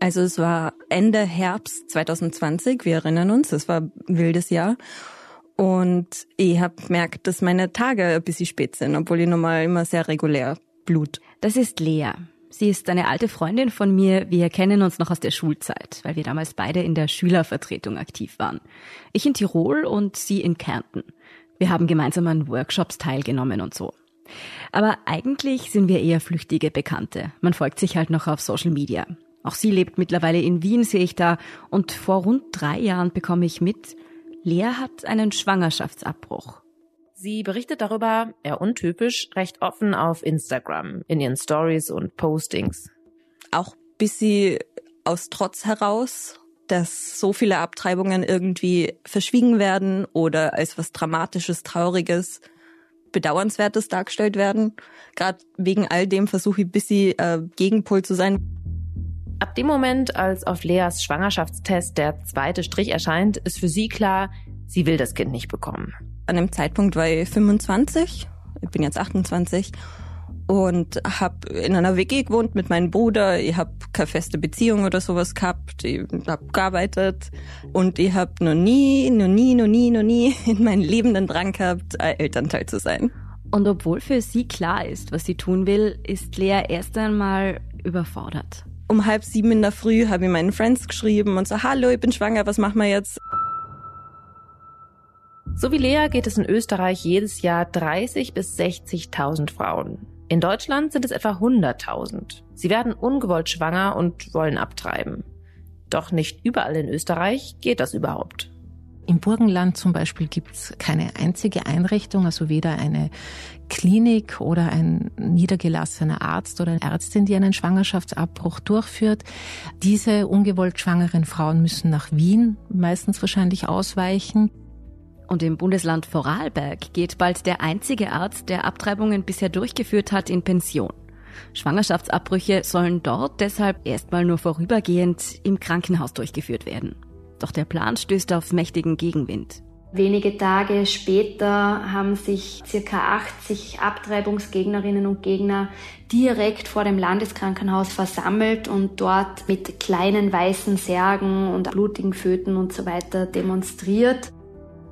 Also es war Ende Herbst 2020, wir erinnern uns, es war ein wildes Jahr. Und ich habe gemerkt, dass meine Tage ein bisschen spät sind, obwohl ich normal immer sehr regulär blut. Das ist Lea. Sie ist eine alte Freundin von mir. Wir kennen uns noch aus der Schulzeit, weil wir damals beide in der Schülervertretung aktiv waren. Ich in Tirol und sie in Kärnten. Wir haben gemeinsam an Workshops teilgenommen und so. Aber eigentlich sind wir eher flüchtige Bekannte. Man folgt sich halt noch auf Social Media. Auch sie lebt mittlerweile in Wien, sehe ich da. Und vor rund drei Jahren bekomme ich mit, Lea hat einen Schwangerschaftsabbruch. Sie berichtet darüber, eher untypisch, recht offen auf Instagram, in ihren Stories und Postings. Auch bis sie aus Trotz heraus, dass so viele Abtreibungen irgendwie verschwiegen werden oder als was Dramatisches, Trauriges, Bedauernswertes dargestellt werden. Gerade wegen all dem versuche ich ein bisschen äh, Gegenpol zu sein. Ab dem Moment, als auf Leas Schwangerschaftstest der zweite Strich erscheint, ist für sie klar, sie will das Kind nicht bekommen. An dem Zeitpunkt war ich 25, ich bin jetzt 28 und habe in einer WG gewohnt mit meinem Bruder. Ich habe keine feste Beziehung oder sowas gehabt. Ich habe gearbeitet und ich habe noch nie, noch nie, noch nie, noch nie in meinem Leben den Drang gehabt, Elternteil zu sein. Und obwohl für sie klar ist, was sie tun will, ist Lea erst einmal überfordert um halb sieben in der Früh habe ich meinen Friends geschrieben und so, hallo, ich bin schwanger, was machen wir jetzt? So wie Lea geht es in Österreich jedes Jahr 30 bis 60.000 Frauen. In Deutschland sind es etwa 100.000. Sie werden ungewollt schwanger und wollen abtreiben. Doch nicht überall in Österreich geht das überhaupt. Im Burgenland zum Beispiel gibt es keine einzige Einrichtung, also weder eine Klinik oder ein niedergelassener Arzt oder Ärztin, die einen Schwangerschaftsabbruch durchführt. Diese ungewollt schwangeren Frauen müssen nach Wien meistens wahrscheinlich ausweichen. Und im Bundesland Vorarlberg geht bald der einzige Arzt, der Abtreibungen bisher durchgeführt hat, in Pension. Schwangerschaftsabbrüche sollen dort deshalb erstmal nur vorübergehend im Krankenhaus durchgeführt werden. Doch der Plan stößt auf mächtigen Gegenwind. Wenige Tage später haben sich circa 80 Abtreibungsgegnerinnen und Gegner direkt vor dem Landeskrankenhaus versammelt und dort mit kleinen weißen Särgen und blutigen Föten und so weiter demonstriert.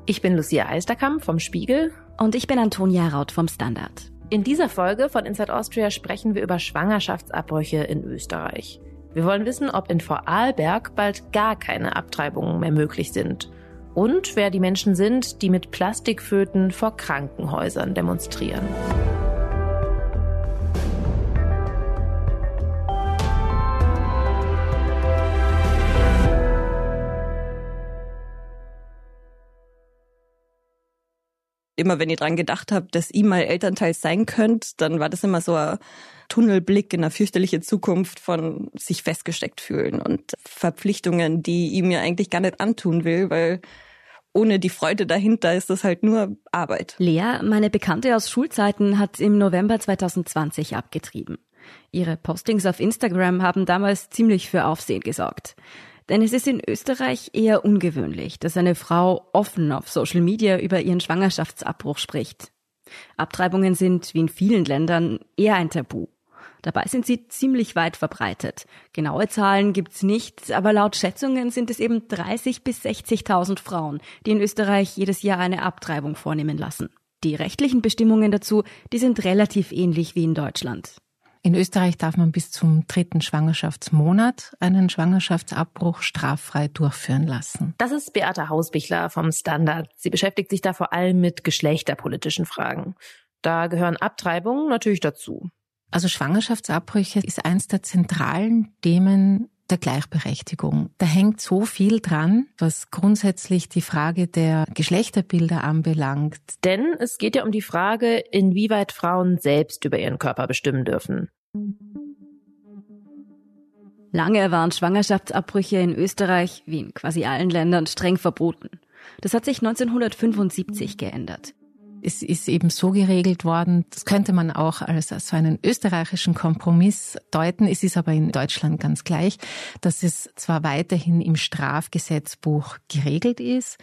Ich bin Lucia Eisterkamp vom Spiegel. Und ich bin Antonia Raut vom Standard. In dieser Folge von Inside Austria sprechen wir über Schwangerschaftsabbrüche in Österreich. Wir wollen wissen, ob in Vorarlberg bald gar keine Abtreibungen mehr möglich sind. Und wer die Menschen sind, die mit Plastikföten vor Krankenhäusern demonstrieren. immer wenn ich dran gedacht habe, dass ich mal Elternteil sein könnte, dann war das immer so ein Tunnelblick in eine fürchterliche Zukunft von sich festgesteckt fühlen und Verpflichtungen, die ich mir eigentlich gar nicht antun will, weil ohne die Freude dahinter ist das halt nur Arbeit. Lea, meine Bekannte aus Schulzeiten, hat im November 2020 abgetrieben. Ihre Postings auf Instagram haben damals ziemlich für Aufsehen gesorgt. Denn es ist in Österreich eher ungewöhnlich, dass eine Frau offen auf Social Media über ihren Schwangerschaftsabbruch spricht. Abtreibungen sind, wie in vielen Ländern, eher ein Tabu. Dabei sind sie ziemlich weit verbreitet. Genaue Zahlen gibt's nicht, aber laut Schätzungen sind es eben 30 bis 60.000 Frauen, die in Österreich jedes Jahr eine Abtreibung vornehmen lassen. Die rechtlichen Bestimmungen dazu, die sind relativ ähnlich wie in Deutschland. In Österreich darf man bis zum dritten Schwangerschaftsmonat einen Schwangerschaftsabbruch straffrei durchführen lassen. Das ist Beate Hausbichler vom Standard. Sie beschäftigt sich da vor allem mit geschlechterpolitischen Fragen. Da gehören Abtreibungen natürlich dazu. Also Schwangerschaftsabbrüche ist eins der zentralen Themen der Gleichberechtigung. Da hängt so viel dran, was grundsätzlich die Frage der Geschlechterbilder anbelangt. Denn es geht ja um die Frage, inwieweit Frauen selbst über ihren Körper bestimmen dürfen. Lange waren Schwangerschaftsabbrüche in Österreich, wie in quasi allen Ländern, streng verboten. Das hat sich 1975 geändert. Es ist eben so geregelt worden, das könnte man auch als, als so einen österreichischen Kompromiss deuten. Es ist aber in Deutschland ganz gleich, dass es zwar weiterhin im Strafgesetzbuch geregelt ist,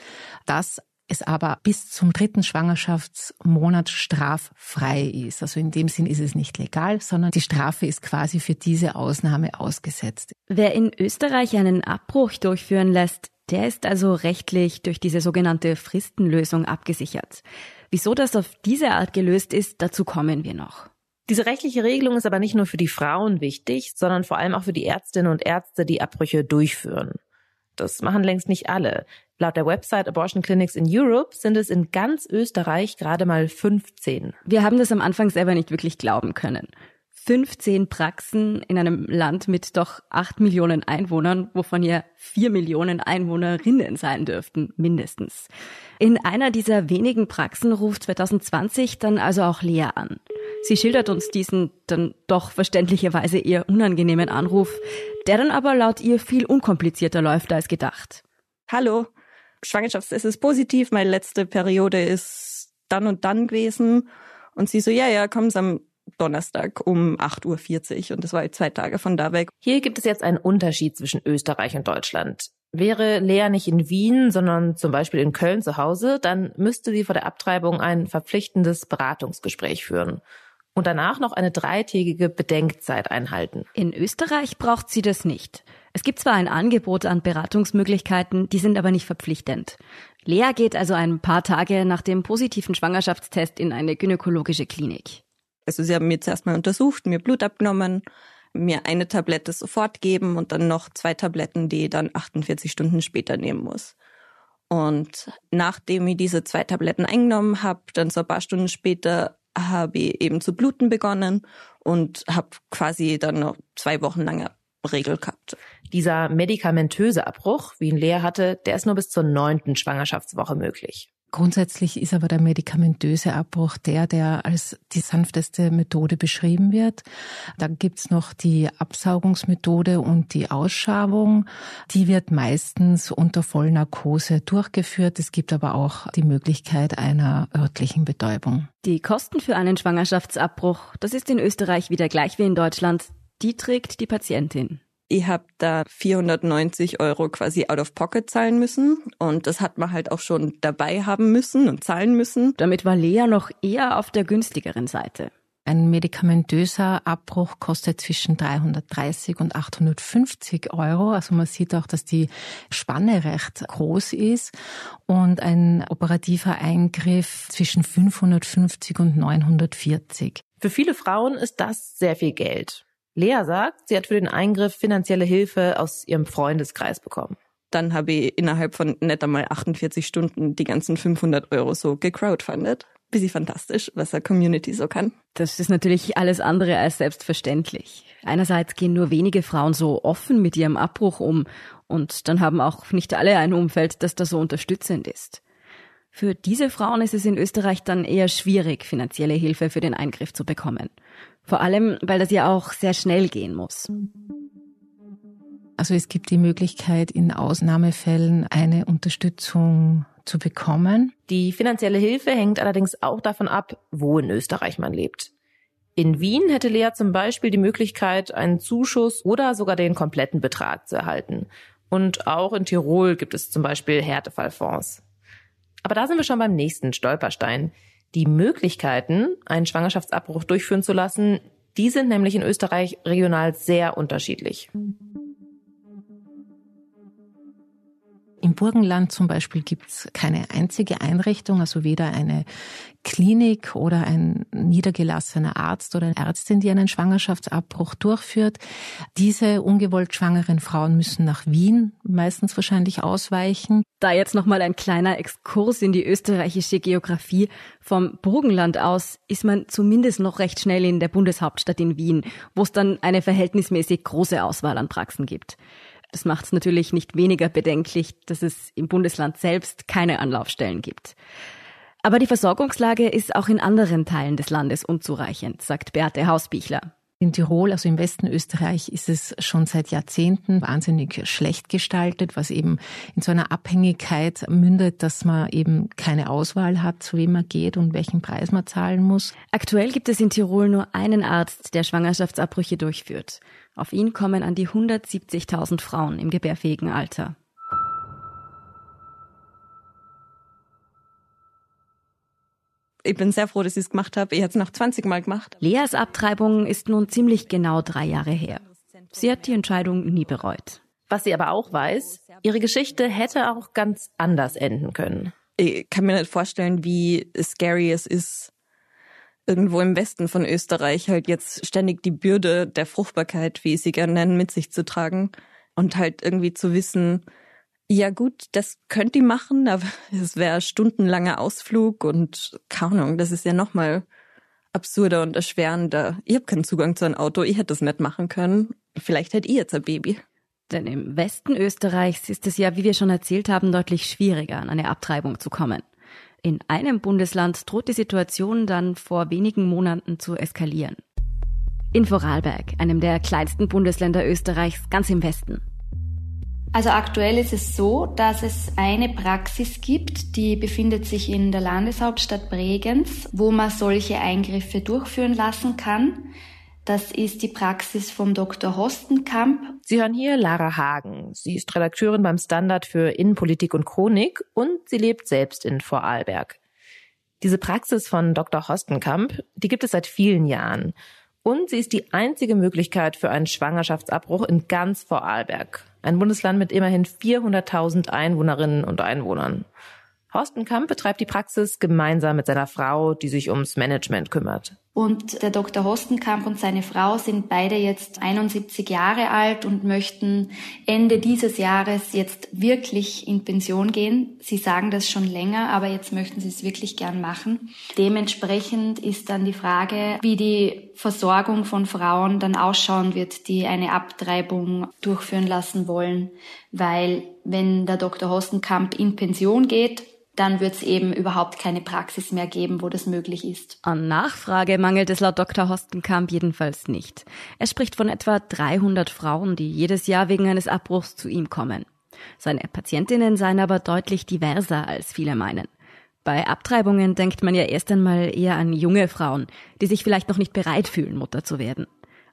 dass es aber bis zum dritten Schwangerschaftsmonat straffrei ist. Also in dem Sinn ist es nicht legal, sondern die Strafe ist quasi für diese Ausnahme ausgesetzt. Wer in Österreich einen Abbruch durchführen lässt, der ist also rechtlich durch diese sogenannte Fristenlösung abgesichert. Wieso das auf diese Art gelöst ist, dazu kommen wir noch. Diese rechtliche Regelung ist aber nicht nur für die Frauen wichtig, sondern vor allem auch für die Ärztinnen und Ärzte, die Abbrüche durchführen. Das machen längst nicht alle. Laut der Website Abortion Clinics in Europe sind es in ganz Österreich gerade mal 15. Wir haben das am Anfang selber nicht wirklich glauben können. 15 Praxen in einem Land mit doch 8 Millionen Einwohnern, wovon ja 4 Millionen Einwohnerinnen sein dürften, mindestens. In einer dieser wenigen Praxen ruft 2020 dann also auch Lea an. Sie schildert uns diesen dann doch verständlicherweise eher unangenehmen Anruf, der dann aber laut ihr viel unkomplizierter läuft als gedacht. Hallo, Schwangerschaftstest ist positiv, meine letzte Periode ist dann und dann gewesen. Und sie so, ja, ja, kommen Sie am Donnerstag um 8.40 Uhr und das war zwei Tage von da weg. Hier gibt es jetzt einen Unterschied zwischen Österreich und Deutschland. Wäre Lea nicht in Wien, sondern zum Beispiel in Köln zu Hause, dann müsste sie vor der Abtreibung ein verpflichtendes Beratungsgespräch führen und danach noch eine dreitägige Bedenkzeit einhalten. In Österreich braucht sie das nicht. Es gibt zwar ein Angebot an Beratungsmöglichkeiten, die sind aber nicht verpflichtend. Lea geht also ein paar Tage nach dem positiven Schwangerschaftstest in eine gynäkologische Klinik. Also sie haben mir zuerst mal untersucht, mir Blut abgenommen, mir eine Tablette sofort geben und dann noch zwei Tabletten, die ich dann 48 Stunden später nehmen muss. Und nachdem ich diese zwei Tabletten eingenommen habe, dann so ein paar Stunden später habe ich eben zu bluten begonnen und habe quasi dann noch zwei Wochen lange Regel gehabt. Dieser medikamentöse Abbruch, wie ihn Lea hatte, der ist nur bis zur neunten Schwangerschaftswoche möglich. Grundsätzlich ist aber der medikamentöse Abbruch der, der als die sanfteste Methode beschrieben wird. Da gibt's noch die Absaugungsmethode und die Ausschabung. Die wird meistens unter Vollnarkose durchgeführt. Es gibt aber auch die Möglichkeit einer örtlichen Betäubung. Die Kosten für einen Schwangerschaftsabbruch, das ist in Österreich wieder gleich wie in Deutschland, die trägt die Patientin ich habe da 490 Euro quasi out of pocket zahlen müssen und das hat man halt auch schon dabei haben müssen und zahlen müssen. Damit war Lea noch eher auf der günstigeren Seite. Ein medikamentöser Abbruch kostet zwischen 330 und 850 Euro. Also man sieht auch, dass die Spanne recht groß ist und ein operativer Eingriff zwischen 550 und 940. Für viele Frauen ist das sehr viel Geld. Lea sagt, sie hat für den Eingriff finanzielle Hilfe aus ihrem Freundeskreis bekommen. Dann habe ich innerhalb von nicht einmal 48 Stunden die ganzen 500 Euro so gecrowdfundet. Bisschen fantastisch, was eine Community so kann. Das ist natürlich alles andere als selbstverständlich. Einerseits gehen nur wenige Frauen so offen mit ihrem Abbruch um und dann haben auch nicht alle ein Umfeld, das da so unterstützend ist. Für diese Frauen ist es in Österreich dann eher schwierig, finanzielle Hilfe für den Eingriff zu bekommen. Vor allem, weil das ja auch sehr schnell gehen muss. Also es gibt die Möglichkeit, in Ausnahmefällen eine Unterstützung zu bekommen. Die finanzielle Hilfe hängt allerdings auch davon ab, wo in Österreich man lebt. In Wien hätte Lea zum Beispiel die Möglichkeit, einen Zuschuss oder sogar den kompletten Betrag zu erhalten. Und auch in Tirol gibt es zum Beispiel Härtefallfonds. Aber da sind wir schon beim nächsten Stolperstein. Die Möglichkeiten, einen Schwangerschaftsabbruch durchführen zu lassen, die sind nämlich in Österreich regional sehr unterschiedlich. Im Burgenland zum Beispiel gibt es keine einzige Einrichtung, also weder eine Klinik oder ein niedergelassener Arzt oder eine Ärztin, die einen Schwangerschaftsabbruch durchführt. Diese ungewollt schwangeren Frauen müssen nach Wien meistens wahrscheinlich ausweichen. Da jetzt nochmal ein kleiner Exkurs in die österreichische Geografie. Vom Burgenland aus ist man zumindest noch recht schnell in der Bundeshauptstadt in Wien, wo es dann eine verhältnismäßig große Auswahl an Praxen gibt. Das macht es natürlich nicht weniger bedenklich, dass es im Bundesland selbst keine Anlaufstellen gibt. Aber die Versorgungslage ist auch in anderen Teilen des Landes unzureichend, sagt Beate Hausbichler. In Tirol, also im Westen Österreich, ist es schon seit Jahrzehnten wahnsinnig schlecht gestaltet, was eben in so einer Abhängigkeit mündet, dass man eben keine Auswahl hat, zu wem man geht und welchen Preis man zahlen muss. Aktuell gibt es in Tirol nur einen Arzt, der Schwangerschaftsabbrüche durchführt. Auf ihn kommen an die 170.000 Frauen im gebärfähigen Alter. Ich bin sehr froh, dass ich es gemacht habe. Ich habe es noch 20 Mal gemacht. Leas Abtreibung ist nun ziemlich genau drei Jahre her. Sie hat die Entscheidung nie bereut. Was sie aber auch weiß, ihre Geschichte hätte auch ganz anders enden können. Ich kann mir nicht vorstellen, wie scary es ist, irgendwo im Westen von Österreich halt jetzt ständig die Bürde der Fruchtbarkeit, wie ich sie gerne nennen, mit sich zu tragen und halt irgendwie zu wissen, ja gut, das könnt ihr machen, aber es wäre stundenlanger Ausflug und keine Ahnung, das ist ja nochmal absurder und erschwerender. Ich habe keinen Zugang zu einem Auto, ich hätte das nicht machen können. Vielleicht hätte ich jetzt ein Baby. Denn im Westen Österreichs ist es ja, wie wir schon erzählt haben, deutlich schwieriger, an eine Abtreibung zu kommen. In einem Bundesland droht die Situation dann vor wenigen Monaten zu eskalieren. In Vorarlberg, einem der kleinsten Bundesländer Österreichs, ganz im Westen. Also aktuell ist es so, dass es eine Praxis gibt, die befindet sich in der Landeshauptstadt Bregenz, wo man solche Eingriffe durchführen lassen kann. Das ist die Praxis vom Dr. Hostenkamp. Sie hören hier Lara Hagen. Sie ist Redakteurin beim Standard für Innenpolitik und Chronik und sie lebt selbst in Vorarlberg. Diese Praxis von Dr. Hostenkamp, die gibt es seit vielen Jahren. Und sie ist die einzige Möglichkeit für einen Schwangerschaftsabbruch in ganz Vorarlberg. Ein Bundesland mit immerhin 400.000 Einwohnerinnen und Einwohnern. Horstenkamp betreibt die Praxis gemeinsam mit seiner Frau, die sich ums Management kümmert. Und der Dr. Hostenkamp und seine Frau sind beide jetzt 71 Jahre alt und möchten Ende dieses Jahres jetzt wirklich in Pension gehen. Sie sagen das schon länger, aber jetzt möchten sie es wirklich gern machen. Dementsprechend ist dann die Frage, wie die Versorgung von Frauen dann ausschauen wird, die eine Abtreibung durchführen lassen wollen. Weil wenn der Dr. Hostenkamp in Pension geht, dann wird es eben überhaupt keine Praxis mehr geben, wo das möglich ist. An Nachfrage mangelt es laut Dr. Hostenkamp jedenfalls nicht. Er spricht von etwa 300 Frauen, die jedes Jahr wegen eines Abbruchs zu ihm kommen. Seine Patientinnen seien aber deutlich diverser, als viele meinen. Bei Abtreibungen denkt man ja erst einmal eher an junge Frauen, die sich vielleicht noch nicht bereit fühlen, Mutter zu werden.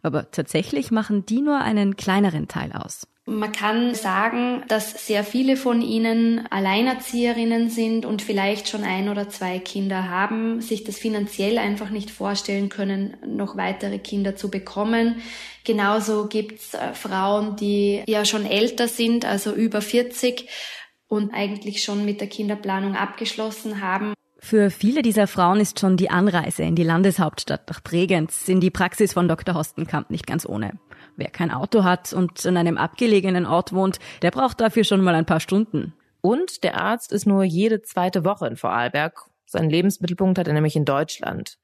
Aber tatsächlich machen die nur einen kleineren Teil aus. Man kann sagen, dass sehr viele von ihnen Alleinerzieherinnen sind und vielleicht schon ein oder zwei Kinder haben, sich das finanziell einfach nicht vorstellen können, noch weitere Kinder zu bekommen. Genauso gibt's äh, Frauen, die ja schon älter sind, also über 40 und eigentlich schon mit der Kinderplanung abgeschlossen haben. Für viele dieser Frauen ist schon die Anreise in die Landeshauptstadt nach Bregenz in die Praxis von Dr. Hostenkamp nicht ganz ohne. Wer kein Auto hat und in einem abgelegenen Ort wohnt, der braucht dafür schon mal ein paar Stunden. Und der Arzt ist nur jede zweite Woche in Vorarlberg. Seinen Lebensmittelpunkt hat er nämlich in Deutschland.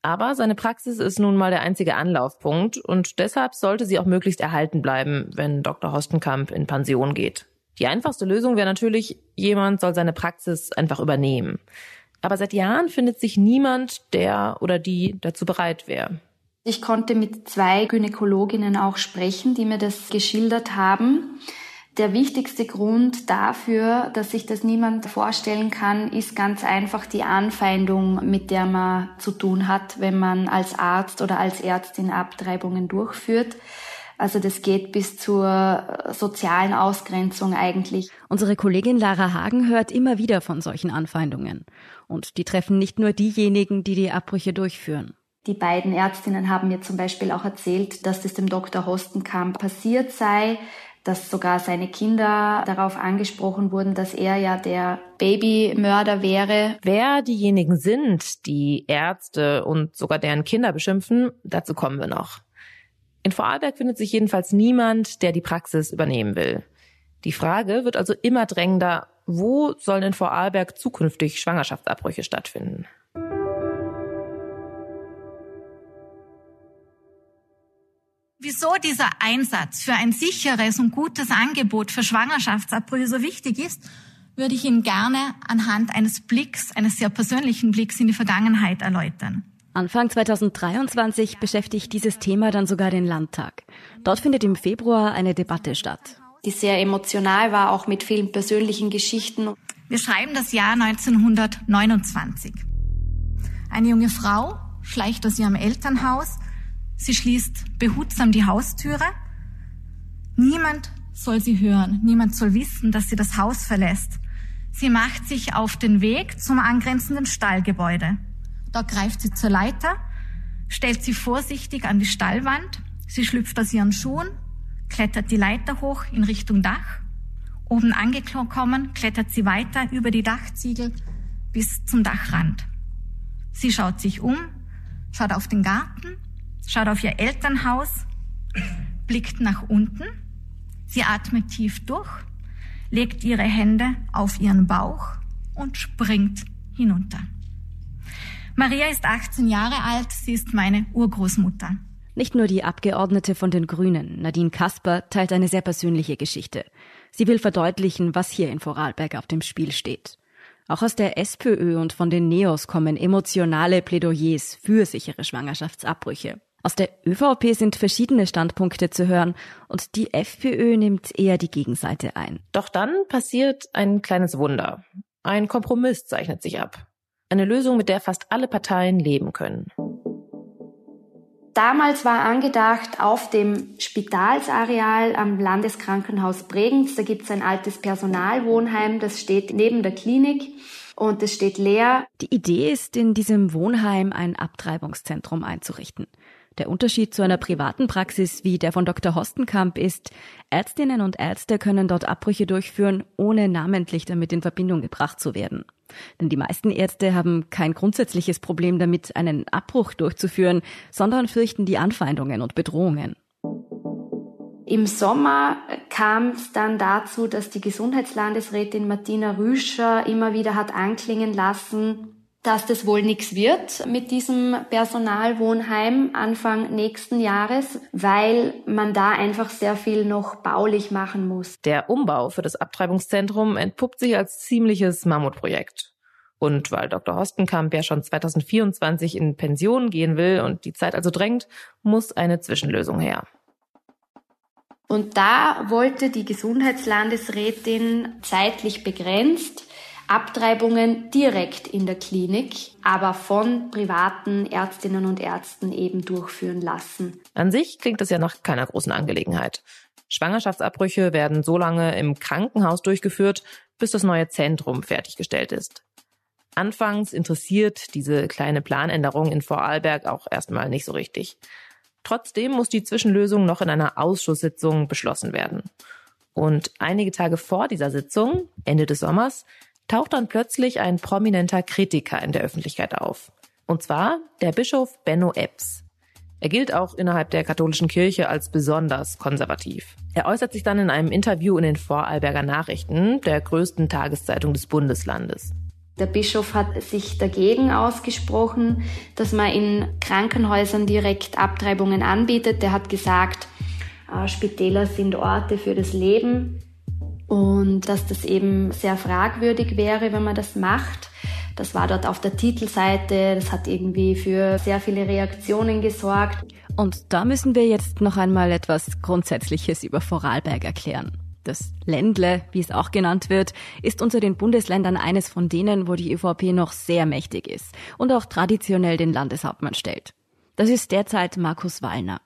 Aber seine Praxis ist nun mal der einzige Anlaufpunkt und deshalb sollte sie auch möglichst erhalten bleiben, wenn Dr. Hostenkamp in Pension geht. Die einfachste Lösung wäre natürlich, jemand soll seine Praxis einfach übernehmen. Aber seit Jahren findet sich niemand, der oder die dazu bereit wäre. Ich konnte mit zwei Gynäkologinnen auch sprechen, die mir das geschildert haben. Der wichtigste Grund dafür, dass sich das niemand vorstellen kann, ist ganz einfach die Anfeindung, mit der man zu tun hat, wenn man als Arzt oder als Ärztin Abtreibungen durchführt. Also das geht bis zur sozialen Ausgrenzung eigentlich. Unsere Kollegin Lara Hagen hört immer wieder von solchen Anfeindungen. Und die treffen nicht nur diejenigen, die die Abbrüche durchführen. Die beiden Ärztinnen haben mir zum Beispiel auch erzählt, dass das dem Dr. Hostenkamp passiert sei, dass sogar seine Kinder darauf angesprochen wurden, dass er ja der Babymörder wäre. Wer diejenigen sind, die Ärzte und sogar deren Kinder beschimpfen, dazu kommen wir noch. In Vorarlberg findet sich jedenfalls niemand, der die Praxis übernehmen will. Die Frage wird also immer drängender, wo sollen in Vorarlberg zukünftig Schwangerschaftsabbrüche stattfinden? wieso dieser Einsatz für ein sicheres und gutes Angebot für Schwangerschaftsabbrüche so wichtig ist, würde ich Ihnen gerne anhand eines Blicks, eines sehr persönlichen Blicks in die Vergangenheit erläutern. Anfang 2023 beschäftigt dieses Thema dann sogar den Landtag. Dort findet im Februar eine Debatte statt. Die sehr emotional war, auch mit vielen persönlichen Geschichten. Wir schreiben das Jahr 1929. Eine junge Frau schleicht aus ihrem Elternhaus Sie schließt behutsam die Haustüre. Niemand soll sie hören, niemand soll wissen, dass sie das Haus verlässt. Sie macht sich auf den Weg zum angrenzenden Stallgebäude. Da greift sie zur Leiter, stellt sie vorsichtig an die Stallwand. Sie schlüpft aus ihren Schuhen, klettert die Leiter hoch in Richtung Dach. Oben angekommen, klettert sie weiter über die Dachziegel bis zum Dachrand. Sie schaut sich um, schaut auf den Garten, schaut auf ihr Elternhaus, blickt nach unten. Sie atmet tief durch, legt ihre Hände auf ihren Bauch und springt hinunter. Maria ist 18 Jahre alt, sie ist meine Urgroßmutter. Nicht nur die Abgeordnete von den Grünen, Nadine Kasper, teilt eine sehr persönliche Geschichte. Sie will verdeutlichen, was hier in Vorarlberg auf dem Spiel steht. Auch aus der SPÖ und von den Neos kommen emotionale Plädoyers für sichere Schwangerschaftsabbrüche. Aus der ÖVP sind verschiedene Standpunkte zu hören und die FPÖ nimmt eher die Gegenseite ein. Doch dann passiert ein kleines Wunder. Ein Kompromiss zeichnet sich ab. Eine Lösung, mit der fast alle Parteien leben können. Damals war angedacht auf dem Spitalsareal am Landeskrankenhaus Bregenz, da gibt es ein altes Personalwohnheim, das steht neben der Klinik und es steht leer. Die Idee ist, in diesem Wohnheim ein Abtreibungszentrum einzurichten. Der Unterschied zu einer privaten Praxis wie der von Dr. Hostenkamp ist, Ärztinnen und Ärzte können dort Abbrüche durchführen, ohne namentlich damit in Verbindung gebracht zu werden. Denn die meisten Ärzte haben kein grundsätzliches Problem damit, einen Abbruch durchzuführen, sondern fürchten die Anfeindungen und Bedrohungen. Im Sommer kam es dann dazu, dass die Gesundheitslandesrätin Martina Rüscher immer wieder hat anklingen lassen, dass das wohl nichts wird mit diesem Personalwohnheim Anfang nächsten Jahres, weil man da einfach sehr viel noch baulich machen muss. Der Umbau für das Abtreibungszentrum entpuppt sich als ziemliches Mammutprojekt. Und weil Dr. Hostenkamp ja schon 2024 in Pension gehen will und die Zeit also drängt, muss eine Zwischenlösung her. Und da wollte die Gesundheitslandesrätin zeitlich begrenzt Abtreibungen direkt in der Klinik, aber von privaten Ärztinnen und Ärzten eben durchführen lassen. An sich klingt das ja nach keiner großen Angelegenheit. Schwangerschaftsabbrüche werden so lange im Krankenhaus durchgeführt, bis das neue Zentrum fertiggestellt ist. Anfangs interessiert diese kleine Planänderung in Vorarlberg auch erstmal nicht so richtig. Trotzdem muss die Zwischenlösung noch in einer Ausschusssitzung beschlossen werden. Und einige Tage vor dieser Sitzung, Ende des Sommers, taucht dann plötzlich ein prominenter Kritiker in der Öffentlichkeit auf. Und zwar der Bischof Benno Epps. Er gilt auch innerhalb der katholischen Kirche als besonders konservativ. Er äußert sich dann in einem Interview in den Vorarlberger Nachrichten, der größten Tageszeitung des Bundeslandes. Der Bischof hat sich dagegen ausgesprochen, dass man in Krankenhäusern direkt Abtreibungen anbietet. Der hat gesagt, äh, Spitäler sind Orte für das Leben und dass das eben sehr fragwürdig wäre, wenn man das macht. Das war dort auf der Titelseite, das hat irgendwie für sehr viele Reaktionen gesorgt. Und da müssen wir jetzt noch einmal etwas Grundsätzliches über Vorarlberg erklären. Das Ländle, wie es auch genannt wird, ist unter den Bundesländern eines von denen, wo die ÖVP noch sehr mächtig ist und auch traditionell den Landeshauptmann stellt. Das ist derzeit Markus Wallner.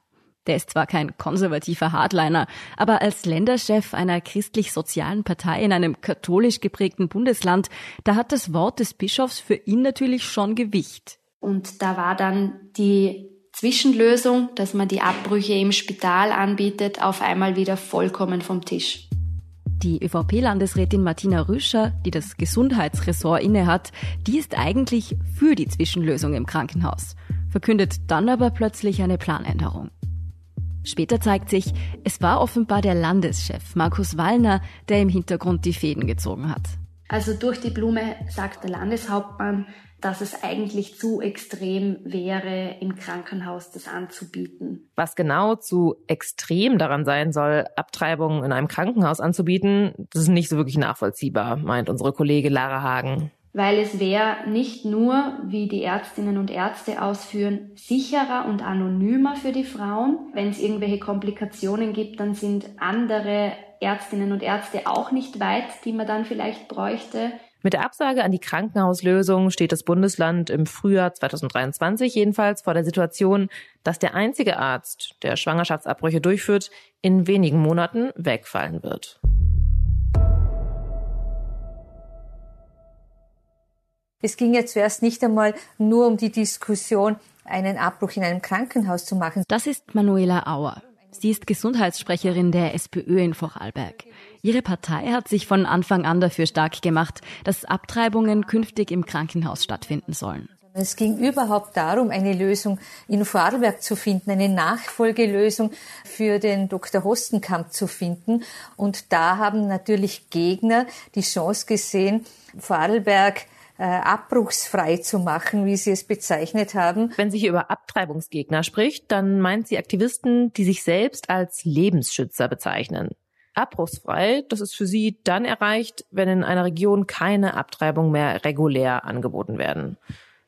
Der ist zwar kein konservativer Hardliner, aber als Länderchef einer christlich-sozialen Partei in einem katholisch geprägten Bundesland, da hat das Wort des Bischofs für ihn natürlich schon Gewicht. Und da war dann die Zwischenlösung, dass man die Abbrüche im Spital anbietet, auf einmal wieder vollkommen vom Tisch. Die ÖVP-Landesrätin Martina Rüscher, die das Gesundheitsressort innehat, die ist eigentlich für die Zwischenlösung im Krankenhaus, verkündet dann aber plötzlich eine Planänderung. Später zeigt sich, es war offenbar der Landeschef Markus Wallner, der im Hintergrund die Fäden gezogen hat. Also durch die Blume sagt der Landeshauptmann, dass es eigentlich zu extrem wäre, im Krankenhaus das anzubieten. Was genau zu extrem daran sein soll, Abtreibungen in einem Krankenhaus anzubieten, das ist nicht so wirklich nachvollziehbar, meint unsere Kollege Lara Hagen weil es wäre nicht nur, wie die Ärztinnen und Ärzte ausführen, sicherer und anonymer für die Frauen. Wenn es irgendwelche Komplikationen gibt, dann sind andere Ärztinnen und Ärzte auch nicht weit, die man dann vielleicht bräuchte. Mit der Absage an die Krankenhauslösung steht das Bundesland im Frühjahr 2023 jedenfalls vor der Situation, dass der einzige Arzt, der Schwangerschaftsabbrüche durchführt, in wenigen Monaten wegfallen wird. Es ging ja zuerst nicht einmal nur um die Diskussion, einen Abbruch in einem Krankenhaus zu machen. Das ist Manuela Auer. Sie ist Gesundheitssprecherin der SPÖ in Vorarlberg. Ihre Partei hat sich von Anfang an dafür stark gemacht, dass Abtreibungen künftig im Krankenhaus stattfinden sollen. Es ging überhaupt darum, eine Lösung in Vorarlberg zu finden, eine Nachfolgelösung für den Dr. Hostenkamp zu finden. Und da haben natürlich Gegner die Chance gesehen, Vorarlberg äh, abbruchsfrei zu machen, wie sie es bezeichnet haben. Wenn sie hier über Abtreibungsgegner spricht, dann meint sie Aktivisten, die sich selbst als Lebensschützer bezeichnen. Abbruchsfrei, das ist für sie dann erreicht, wenn in einer Region keine Abtreibung mehr regulär angeboten werden.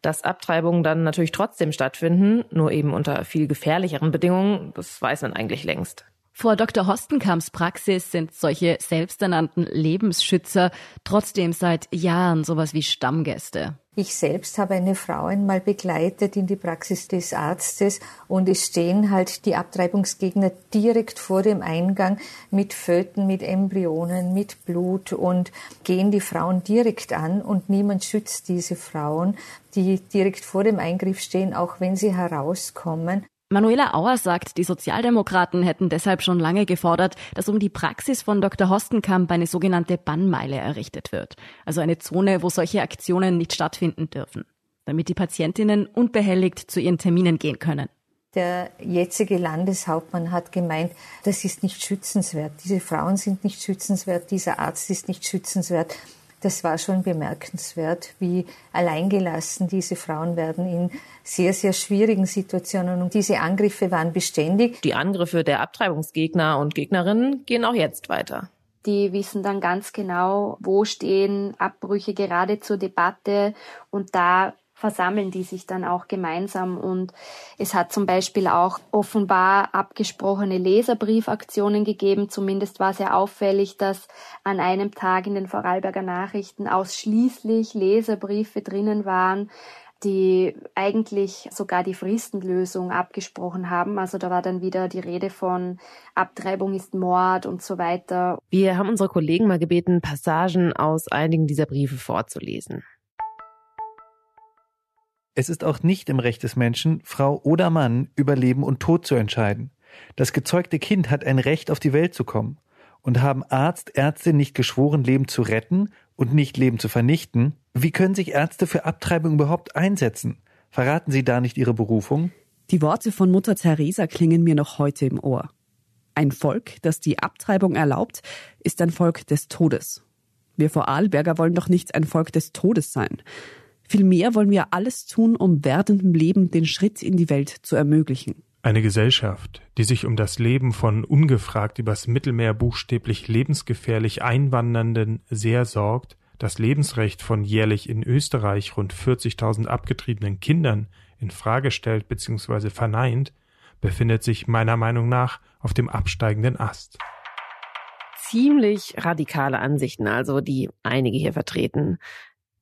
Dass Abtreibungen dann natürlich trotzdem stattfinden, nur eben unter viel gefährlicheren Bedingungen, das weiß man eigentlich längst. Vor Dr. Hostenkamps Praxis sind solche selbsternannten Lebensschützer trotzdem seit Jahren sowas wie Stammgäste. Ich selbst habe eine Frau einmal begleitet in die Praxis des Arztes und es stehen halt die Abtreibungsgegner direkt vor dem Eingang mit Föten, mit Embryonen, mit Blut und gehen die Frauen direkt an und niemand schützt diese Frauen, die direkt vor dem Eingriff stehen, auch wenn sie herauskommen. Manuela Auer sagt, die Sozialdemokraten hätten deshalb schon lange gefordert, dass um die Praxis von Dr. Hostenkamp eine sogenannte Bannmeile errichtet wird. Also eine Zone, wo solche Aktionen nicht stattfinden dürfen, damit die Patientinnen unbehelligt zu ihren Terminen gehen können. Der jetzige Landeshauptmann hat gemeint, das ist nicht schützenswert. Diese Frauen sind nicht schützenswert, dieser Arzt ist nicht schützenswert das war schon bemerkenswert, wie alleingelassen diese Frauen werden in sehr, sehr schwierigen Situationen. Und diese Angriffe waren beständig. Die Angriffe der Abtreibungsgegner und Gegnerinnen gehen auch jetzt weiter. Die wissen dann ganz genau, wo stehen Abbrüche gerade zur Debatte und da versammeln die sich dann auch gemeinsam. Und es hat zum Beispiel auch offenbar abgesprochene Leserbriefaktionen gegeben. Zumindest war sehr auffällig, dass an einem Tag in den Vorarlberger Nachrichten ausschließlich Leserbriefe drinnen waren die eigentlich sogar die Fristenlösung abgesprochen haben. Also da war dann wieder die Rede von Abtreibung ist Mord und so weiter. Wir haben unsere Kollegen mal gebeten, Passagen aus einigen dieser Briefe vorzulesen. Es ist auch nicht im Recht des Menschen, Frau oder Mann über Leben und Tod zu entscheiden. Das gezeugte Kind hat ein Recht, auf die Welt zu kommen. Und haben Arzt, Ärztin nicht geschworen, Leben zu retten und nicht Leben zu vernichten? Wie können sich Ärzte für Abtreibung überhaupt einsetzen? Verraten Sie da nicht Ihre Berufung? Die Worte von Mutter Teresa klingen mir noch heute im Ohr. Ein Volk, das die Abtreibung erlaubt, ist ein Volk des Todes. Wir Vorarlberger wollen doch nicht ein Volk des Todes sein. Vielmehr wollen wir alles tun, um werdendem Leben den Schritt in die Welt zu ermöglichen. Eine Gesellschaft, die sich um das Leben von ungefragt übers Mittelmeer buchstäblich lebensgefährlich Einwandernden sehr sorgt, das Lebensrecht von jährlich in Österreich rund 40.000 abgetriebenen Kindern in Frage stellt bzw. verneint, befindet sich meiner Meinung nach auf dem absteigenden Ast. Ziemlich radikale Ansichten also, die einige hier vertreten.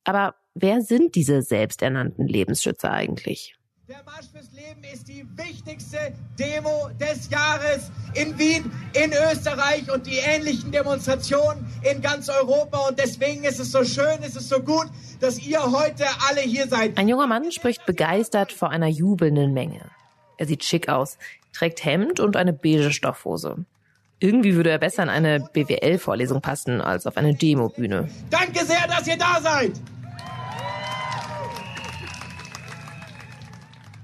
Aber wer sind diese selbsternannten Lebensschützer eigentlich? Der Marsch fürs Leben ist die wichtigste Demo des Jahres in Wien, in Österreich und die ähnlichen Demonstrationen in ganz Europa. Und deswegen ist es so schön, ist es so gut, dass ihr heute alle hier seid. Ein junger Mann spricht begeistert vor einer jubelnden Menge. Er sieht schick aus, trägt Hemd und eine beige Stoffhose. Irgendwie würde er besser in eine BWL-Vorlesung passen als auf eine Demobühne. Danke sehr, dass ihr da seid.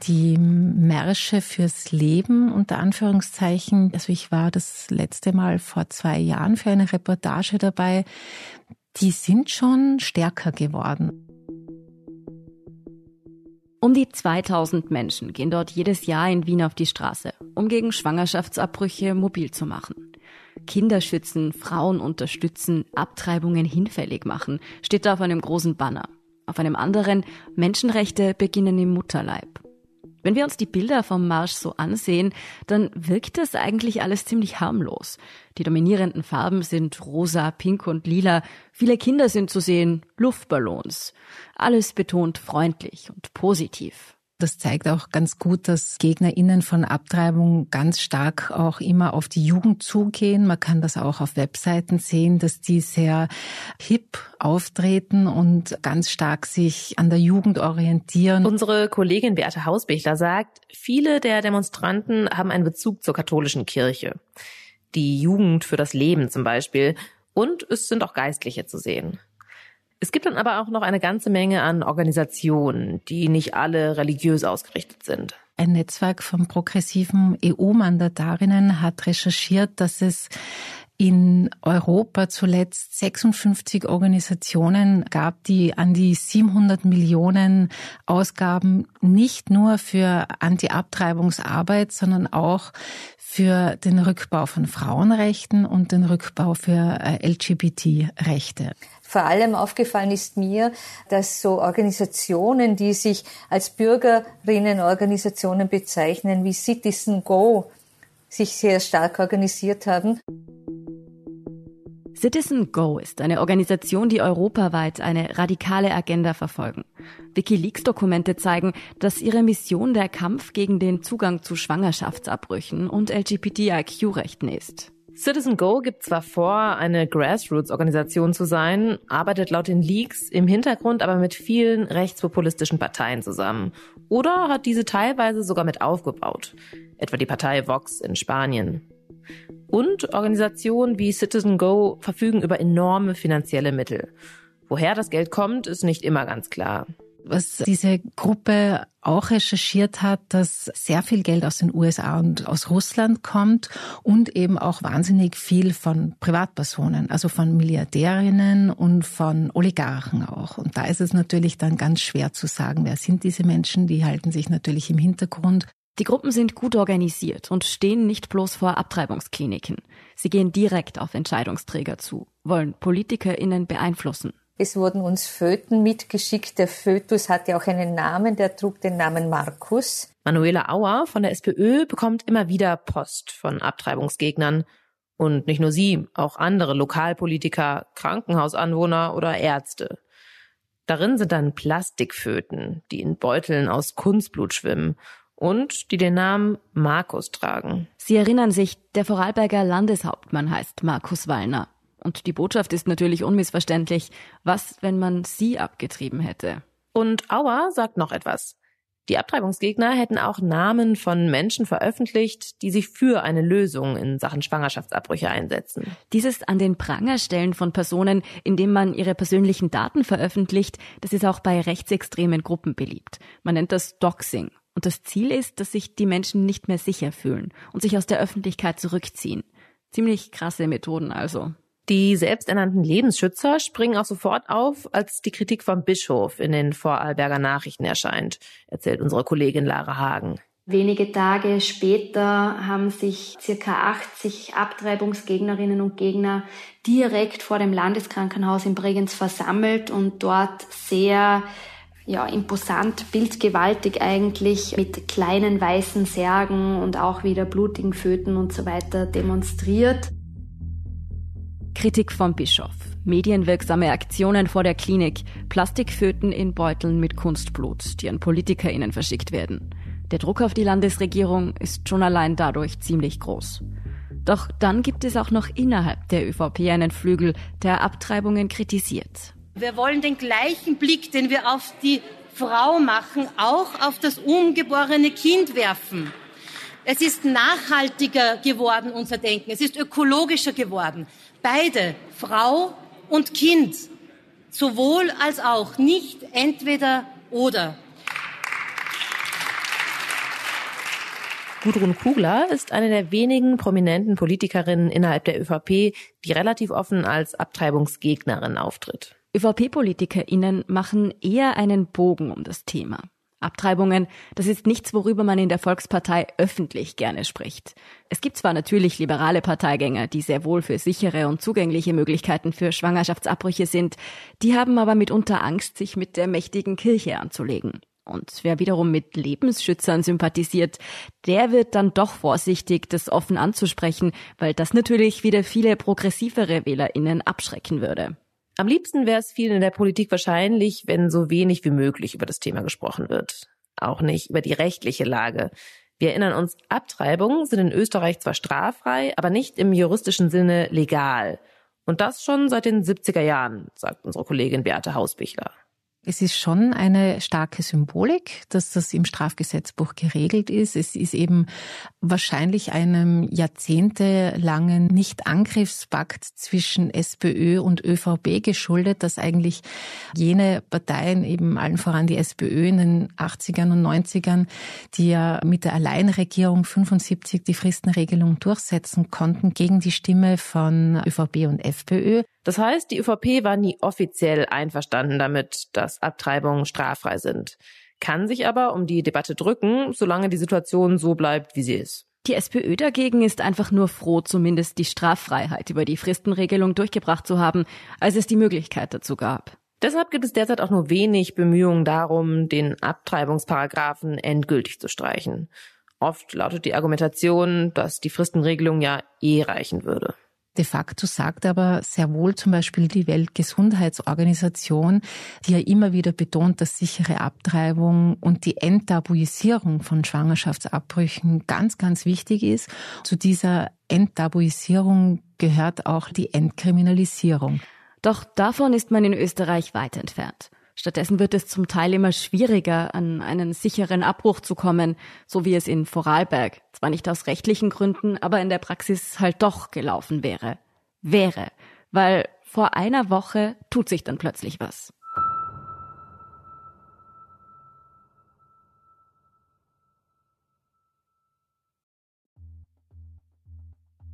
Die Märsche fürs Leben unter Anführungszeichen. Also ich war das letzte Mal vor zwei Jahren für eine Reportage dabei. Die sind schon stärker geworden. Um die 2000 Menschen gehen dort jedes Jahr in Wien auf die Straße, um gegen Schwangerschaftsabbrüche mobil zu machen. Kinder schützen, Frauen unterstützen, Abtreibungen hinfällig machen, steht da auf einem großen Banner. Auf einem anderen Menschenrechte beginnen im Mutterleib. Wenn wir uns die Bilder vom Marsch so ansehen, dann wirkt das eigentlich alles ziemlich harmlos. Die dominierenden Farben sind rosa, pink und lila. Viele Kinder sind zu sehen, Luftballons. Alles betont freundlich und positiv. Das zeigt auch ganz gut, dass GegnerInnen von Abtreibung ganz stark auch immer auf die Jugend zugehen. Man kann das auch auf Webseiten sehen, dass die sehr hip auftreten und ganz stark sich an der Jugend orientieren. Unsere Kollegin Beate Hausbichler sagt, viele der Demonstranten haben einen Bezug zur katholischen Kirche. Die Jugend für das Leben zum Beispiel. Und es sind auch Geistliche zu sehen. Es gibt dann aber auch noch eine ganze Menge an Organisationen, die nicht alle religiös ausgerichtet sind. Ein Netzwerk von progressiven EU-Mandatarinnen hat recherchiert, dass es in Europa zuletzt 56 Organisationen gab, die an die 700 Millionen Ausgaben nicht nur für Anti-Abtreibungsarbeit, sondern auch für den Rückbau von Frauenrechten und den Rückbau für äh, LGBT-Rechte. Vor allem aufgefallen ist mir, dass so Organisationen, die sich als Bürgerinnenorganisationen bezeichnen, wie Citizen Go, sich sehr stark organisiert haben. Citizen Go ist eine Organisation, die europaweit eine radikale Agenda verfolgen. Wikileaks-Dokumente zeigen, dass ihre Mission der Kampf gegen den Zugang zu Schwangerschaftsabbrüchen und LGBTIQ-Rechten ist. Citizen Go gibt zwar vor, eine Grassroots-Organisation zu sein, arbeitet laut den Leaks im Hintergrund aber mit vielen rechtspopulistischen Parteien zusammen. Oder hat diese teilweise sogar mit aufgebaut. Etwa die Partei Vox in Spanien. Und Organisationen wie Citizen Go verfügen über enorme finanzielle Mittel. Woher das Geld kommt, ist nicht immer ganz klar was diese Gruppe auch recherchiert hat, dass sehr viel Geld aus den USA und aus Russland kommt und eben auch wahnsinnig viel von Privatpersonen, also von Milliardärinnen und von Oligarchen auch. Und da ist es natürlich dann ganz schwer zu sagen, wer sind diese Menschen, die halten sich natürlich im Hintergrund. Die Gruppen sind gut organisiert und stehen nicht bloß vor Abtreibungskliniken. Sie gehen direkt auf Entscheidungsträger zu, wollen PolitikerInnen beeinflussen. Es wurden uns Föten mitgeschickt. Der Fötus hatte auch einen Namen, der trug den Namen Markus. Manuela Auer von der SPÖ bekommt immer wieder Post von Abtreibungsgegnern. Und nicht nur sie, auch andere Lokalpolitiker, Krankenhausanwohner oder Ärzte. Darin sind dann Plastikföten, die in Beuteln aus Kunstblut schwimmen und die den Namen Markus tragen. Sie erinnern sich, der Vorarlberger Landeshauptmann heißt Markus Wallner. Und die Botschaft ist natürlich unmissverständlich. Was, wenn man sie abgetrieben hätte? Und Auer sagt noch etwas. Die Abtreibungsgegner hätten auch Namen von Menschen veröffentlicht, die sich für eine Lösung in Sachen Schwangerschaftsabbrüche einsetzen. Dieses an den Prangerstellen von Personen, indem man ihre persönlichen Daten veröffentlicht, das ist auch bei rechtsextremen Gruppen beliebt. Man nennt das Doxing. Und das Ziel ist, dass sich die Menschen nicht mehr sicher fühlen und sich aus der Öffentlichkeit zurückziehen. Ziemlich krasse Methoden also. Die selbsternannten Lebensschützer springen auch sofort auf, als die Kritik vom Bischof in den Vorarlberger Nachrichten erscheint, erzählt unsere Kollegin Lara Hagen. Wenige Tage später haben sich circa 80 Abtreibungsgegnerinnen und Gegner direkt vor dem Landeskrankenhaus in Bregenz versammelt und dort sehr ja, imposant, bildgewaltig eigentlich mit kleinen weißen Särgen und auch wieder blutigen Föten und so weiter demonstriert. Kritik vom Bischof. Medienwirksame Aktionen vor der Klinik. Plastikföten in Beuteln mit Kunstblut, die an PolitikerInnen verschickt werden. Der Druck auf die Landesregierung ist schon allein dadurch ziemlich groß. Doch dann gibt es auch noch innerhalb der ÖVP einen Flügel, der Abtreibungen kritisiert. Wir wollen den gleichen Blick, den wir auf die Frau machen, auch auf das ungeborene Kind werfen. Es ist nachhaltiger geworden, unser Denken. Es ist ökologischer geworden. Beide, Frau und Kind, sowohl als auch, nicht entweder oder. Gudrun Kugler ist eine der wenigen prominenten Politikerinnen innerhalb der ÖVP, die relativ offen als Abtreibungsgegnerin auftritt. ÖVP-PolitikerInnen machen eher einen Bogen um das Thema. Abtreibungen, das ist nichts, worüber man in der Volkspartei öffentlich gerne spricht. Es gibt zwar natürlich liberale Parteigänger, die sehr wohl für sichere und zugängliche Möglichkeiten für Schwangerschaftsabbrüche sind, die haben aber mitunter Angst, sich mit der mächtigen Kirche anzulegen. Und wer wiederum mit Lebensschützern sympathisiert, der wird dann doch vorsichtig, das offen anzusprechen, weil das natürlich wieder viele progressivere WählerInnen abschrecken würde. Am liebsten wäre es vielen in der Politik wahrscheinlich, wenn so wenig wie möglich über das Thema gesprochen wird. auch nicht über die rechtliche Lage. Wir erinnern uns, Abtreibungen sind in Österreich zwar straffrei, aber nicht im juristischen Sinne legal. Und das schon seit den 70er Jahren, sagt unsere Kollegin Beate Hausbichler. Es ist schon eine starke Symbolik, dass das im Strafgesetzbuch geregelt ist. Es ist eben wahrscheinlich einem jahrzehntelangen Nicht-Angriffspakt zwischen SPÖ und ÖVP geschuldet, dass eigentlich jene Parteien, eben allen voran die SPÖ in den 80ern und 90ern, die ja mit der Alleinregierung 75 die Fristenregelung durchsetzen konnten, gegen die Stimme von ÖVP und FPÖ das heißt, die ÖVP war nie offiziell einverstanden damit, dass Abtreibungen straffrei sind, kann sich aber um die Debatte drücken, solange die Situation so bleibt, wie sie ist. Die SPÖ dagegen ist einfach nur froh, zumindest die Straffreiheit über die Fristenregelung durchgebracht zu haben, als es die Möglichkeit dazu gab. Deshalb gibt es derzeit auch nur wenig Bemühungen darum, den Abtreibungsparagraphen endgültig zu streichen. Oft lautet die Argumentation, dass die Fristenregelung ja eh reichen würde. De facto sagt aber sehr wohl zum Beispiel die Weltgesundheitsorganisation, die ja immer wieder betont, dass sichere Abtreibung und die Enttabuisierung von Schwangerschaftsabbrüchen ganz, ganz wichtig ist. Zu dieser Enttabuisierung gehört auch die Entkriminalisierung. Doch davon ist man in Österreich weit entfernt. Stattdessen wird es zum Teil immer schwieriger, an einen sicheren Abbruch zu kommen, so wie es in Vorarlberg, zwar nicht aus rechtlichen Gründen, aber in der Praxis halt doch gelaufen wäre. Wäre, weil vor einer Woche tut sich dann plötzlich was.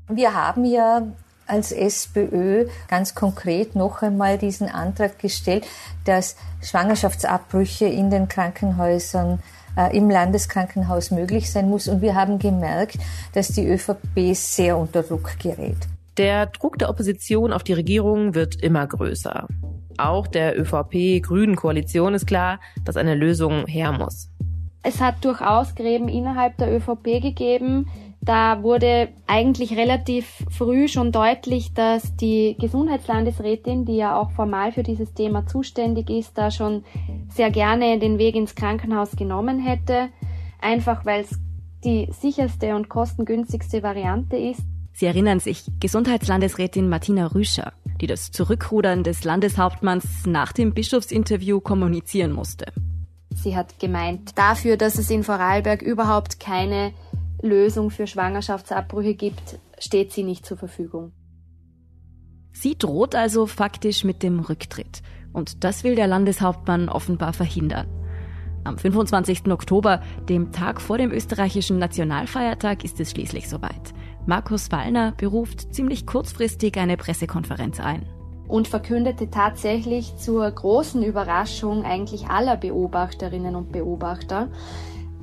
Wir haben ja als SPÖ ganz konkret noch einmal diesen Antrag gestellt, dass Schwangerschaftsabbrüche in den Krankenhäusern äh, im Landeskrankenhaus möglich sein muss. Und wir haben gemerkt, dass die ÖVP sehr unter Druck gerät. Der Druck der Opposition auf die Regierung wird immer größer. Auch der ÖVP-Grünen-Koalition ist klar, dass eine Lösung her muss. Es hat durchaus Gräben innerhalb der ÖVP gegeben, da wurde eigentlich relativ früh schon deutlich, dass die Gesundheitslandesrätin, die ja auch formal für dieses Thema zuständig ist, da schon sehr gerne den Weg ins Krankenhaus genommen hätte, einfach weil es die sicherste und kostengünstigste Variante ist. Sie erinnern sich, Gesundheitslandesrätin Martina Rüscher, die das Zurückrudern des Landeshauptmanns nach dem Bischofsinterview kommunizieren musste. Sie hat gemeint, dafür, dass es in Vorarlberg überhaupt keine Lösung für Schwangerschaftsabbrüche gibt, steht sie nicht zur Verfügung. Sie droht also faktisch mit dem Rücktritt. Und das will der Landeshauptmann offenbar verhindern. Am 25. Oktober, dem Tag vor dem österreichischen Nationalfeiertag, ist es schließlich soweit. Markus Wallner beruft ziemlich kurzfristig eine Pressekonferenz ein. Und verkündete tatsächlich zur großen Überraschung eigentlich aller Beobachterinnen und Beobachter,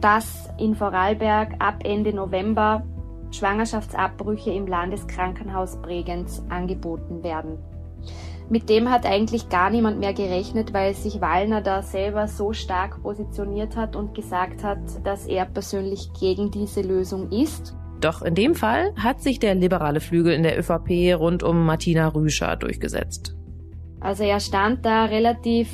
dass in Vorarlberg ab Ende November Schwangerschaftsabbrüche im Landeskrankenhaus Bregenz angeboten werden. Mit dem hat eigentlich gar niemand mehr gerechnet, weil sich Wallner da selber so stark positioniert hat und gesagt hat, dass er persönlich gegen diese Lösung ist. Doch in dem Fall hat sich der liberale Flügel in der ÖVP rund um Martina Rüscher durchgesetzt. Also er stand da relativ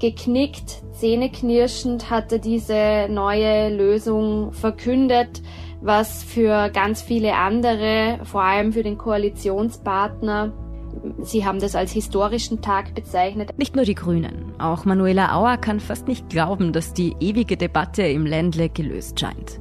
geknickt, zähneknirschend hat er diese neue Lösung verkündet, was für ganz viele andere, vor allem für den Koalitionspartner, Sie haben das als historischen Tag bezeichnet. Nicht nur die Grünen. Auch Manuela Auer kann fast nicht glauben, dass die ewige Debatte im Ländle gelöst scheint.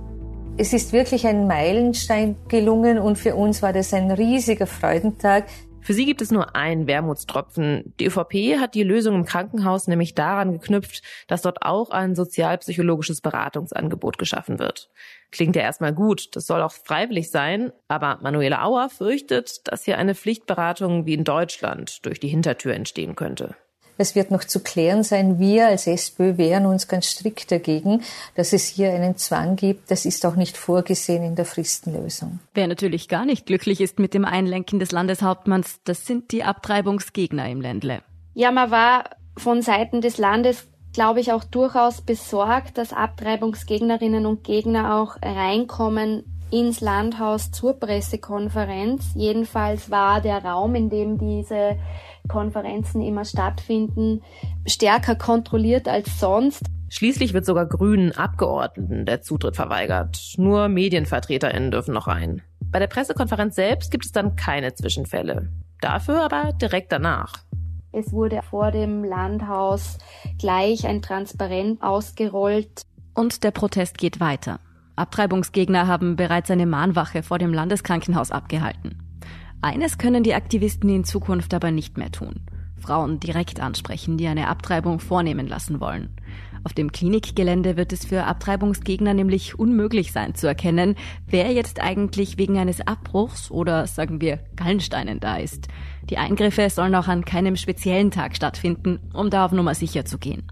Es ist wirklich ein Meilenstein gelungen und für uns war das ein riesiger Freudentag. Für sie gibt es nur einen Wermutstropfen. Die ÖVP hat die Lösung im Krankenhaus nämlich daran geknüpft, dass dort auch ein sozialpsychologisches Beratungsangebot geschaffen wird. Klingt ja erstmal gut, das soll auch freiwillig sein, aber Manuela Auer fürchtet, dass hier eine Pflichtberatung wie in Deutschland durch die Hintertür entstehen könnte. Es wird noch zu klären sein. Wir als SPÖ wehren uns ganz strikt dagegen, dass es hier einen Zwang gibt. Das ist auch nicht vorgesehen in der Fristenlösung. Wer natürlich gar nicht glücklich ist mit dem Einlenken des Landeshauptmanns, das sind die Abtreibungsgegner im Ländle. Ja, man war von Seiten des Landes glaube ich, auch durchaus besorgt, dass Abtreibungsgegnerinnen und Gegner auch reinkommen ins Landhaus zur Pressekonferenz. Jedenfalls war der Raum, in dem diese Konferenzen immer stattfinden, stärker kontrolliert als sonst. Schließlich wird sogar grünen Abgeordneten der Zutritt verweigert. Nur MedienvertreterInnen dürfen noch rein. Bei der Pressekonferenz selbst gibt es dann keine Zwischenfälle. Dafür aber direkt danach. Es wurde vor dem Landhaus gleich ein Transparent ausgerollt. Und der Protest geht weiter. Abtreibungsgegner haben bereits eine Mahnwache vor dem Landeskrankenhaus abgehalten. Eines können die Aktivisten in Zukunft aber nicht mehr tun. Frauen direkt ansprechen, die eine Abtreibung vornehmen lassen wollen. Auf dem Klinikgelände wird es für Abtreibungsgegner nämlich unmöglich sein zu erkennen, wer jetzt eigentlich wegen eines Abbruchs oder sagen wir Gallensteinen da ist. Die Eingriffe sollen auch an keinem speziellen Tag stattfinden, um da auf Nummer sicher zu gehen.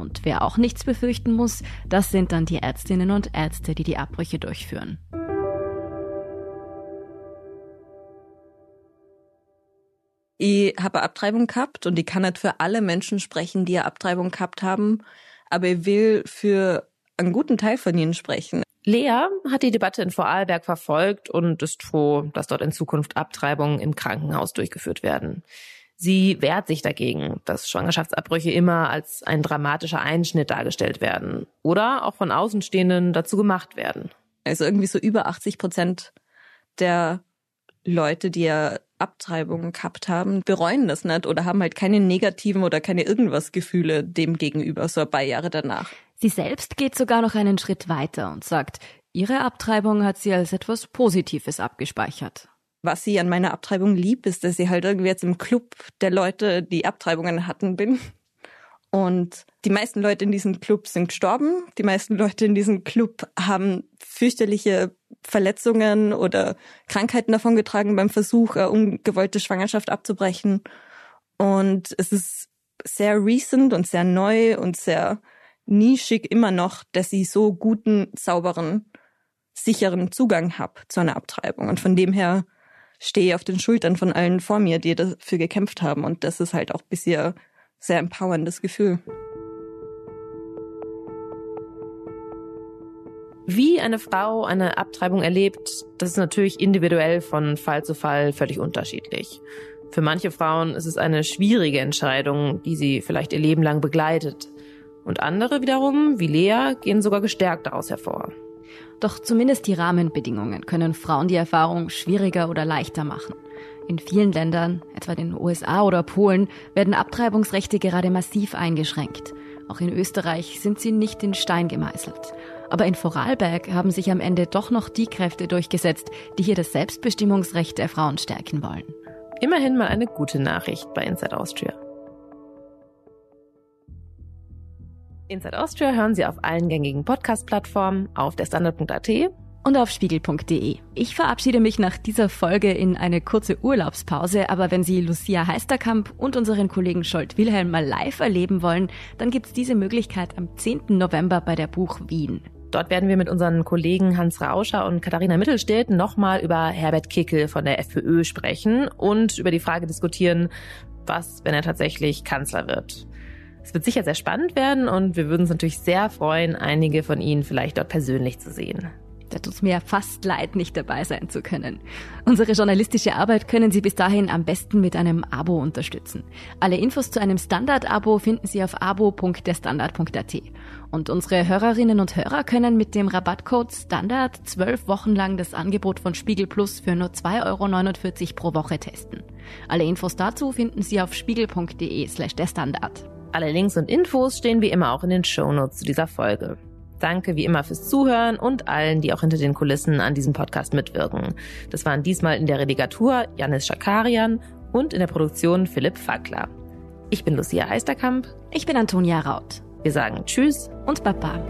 Und wer auch nichts befürchten muss, das sind dann die Ärztinnen und Ärzte, die die Abbrüche durchführen. Ich habe Abtreibung gehabt und ich kann nicht für alle Menschen sprechen, die eine Abtreibung gehabt haben, aber ich will für einen guten Teil von ihnen sprechen. Lea hat die Debatte in Vorarlberg verfolgt und ist froh, dass dort in Zukunft Abtreibungen im Krankenhaus durchgeführt werden. Sie wehrt sich dagegen, dass Schwangerschaftsabbrüche immer als ein dramatischer Einschnitt dargestellt werden oder auch von Außenstehenden dazu gemacht werden. Also irgendwie so über 80 Prozent der Leute, die ja Abtreibungen gehabt haben, bereuen das nicht oder haben halt keine negativen oder keine irgendwas Gefühle dem gegenüber, so ein paar Jahre danach. Sie selbst geht sogar noch einen Schritt weiter und sagt, ihre Abtreibung hat sie als etwas Positives abgespeichert. Was sie an meiner Abtreibung liebt, ist, dass sie halt irgendwie jetzt im Club der Leute, die Abtreibungen hatten, bin. Und die meisten Leute in diesem Club sind gestorben. Die meisten Leute in diesem Club haben fürchterliche Verletzungen oder Krankheiten davongetragen beim Versuch, eine ungewollte Schwangerschaft abzubrechen. Und es ist sehr recent und sehr neu und sehr nischig immer noch, dass ich so guten, sauberen, sicheren Zugang habe zu einer Abtreibung. Und von dem her stehe auf den Schultern von allen vor mir, die dafür gekämpft haben. Und das ist halt auch bisher sehr empowerndes Gefühl. Wie eine Frau eine Abtreibung erlebt, das ist natürlich individuell von Fall zu Fall völlig unterschiedlich. Für manche Frauen ist es eine schwierige Entscheidung, die sie vielleicht ihr Leben lang begleitet. Und andere wiederum, wie Lea, gehen sogar gestärkt daraus hervor. Doch zumindest die Rahmenbedingungen können Frauen die Erfahrung schwieriger oder leichter machen. In vielen Ländern, etwa den USA oder Polen, werden Abtreibungsrechte gerade massiv eingeschränkt. Auch in Österreich sind sie nicht in Stein gemeißelt. Aber in Vorarlberg haben sich am Ende doch noch die Kräfte durchgesetzt, die hier das Selbstbestimmungsrecht der Frauen stärken wollen. Immerhin mal eine gute Nachricht bei Inside Austria. Inside Austria hören Sie auf allen gängigen Podcast-Plattformen, auf der Standard.at und auf spiegel.de. Ich verabschiede mich nach dieser Folge in eine kurze Urlaubspause, aber wenn Sie Lucia Heisterkamp und unseren Kollegen Scholt Wilhelm mal live erleben wollen, dann gibt's diese Möglichkeit am 10. November bei der Buch Wien. Dort werden wir mit unseren Kollegen Hans Rauscher und Katharina Mittelstedt nochmal über Herbert Kickel von der FPÖ sprechen und über die Frage diskutieren, was, wenn er tatsächlich Kanzler wird. Es wird sicher sehr spannend werden und wir würden uns natürlich sehr freuen, einige von Ihnen vielleicht dort persönlich zu sehen. Da tut mir fast leid, nicht dabei sein zu können. Unsere journalistische Arbeit können Sie bis dahin am besten mit einem Abo unterstützen. Alle Infos zu einem Standard-Abo finden Sie auf abo.derstandard.at. Und unsere Hörerinnen und Hörer können mit dem Rabattcode Standard zwölf Wochen lang das Angebot von Spiegel Plus für nur 2,49 Euro pro Woche testen. Alle Infos dazu finden Sie auf spiegel.de slash der Standard. Alle Links und Infos stehen wie immer auch in den Shownotes zu dieser Folge. Danke wie immer fürs Zuhören und allen, die auch hinter den Kulissen an diesem Podcast mitwirken. Das waren diesmal in der Redigatur Janis Schakarian und in der Produktion Philipp Fackler. Ich bin Lucia Eisterkamp. Ich bin Antonia Raut. Wir sagen Tschüss und Baba.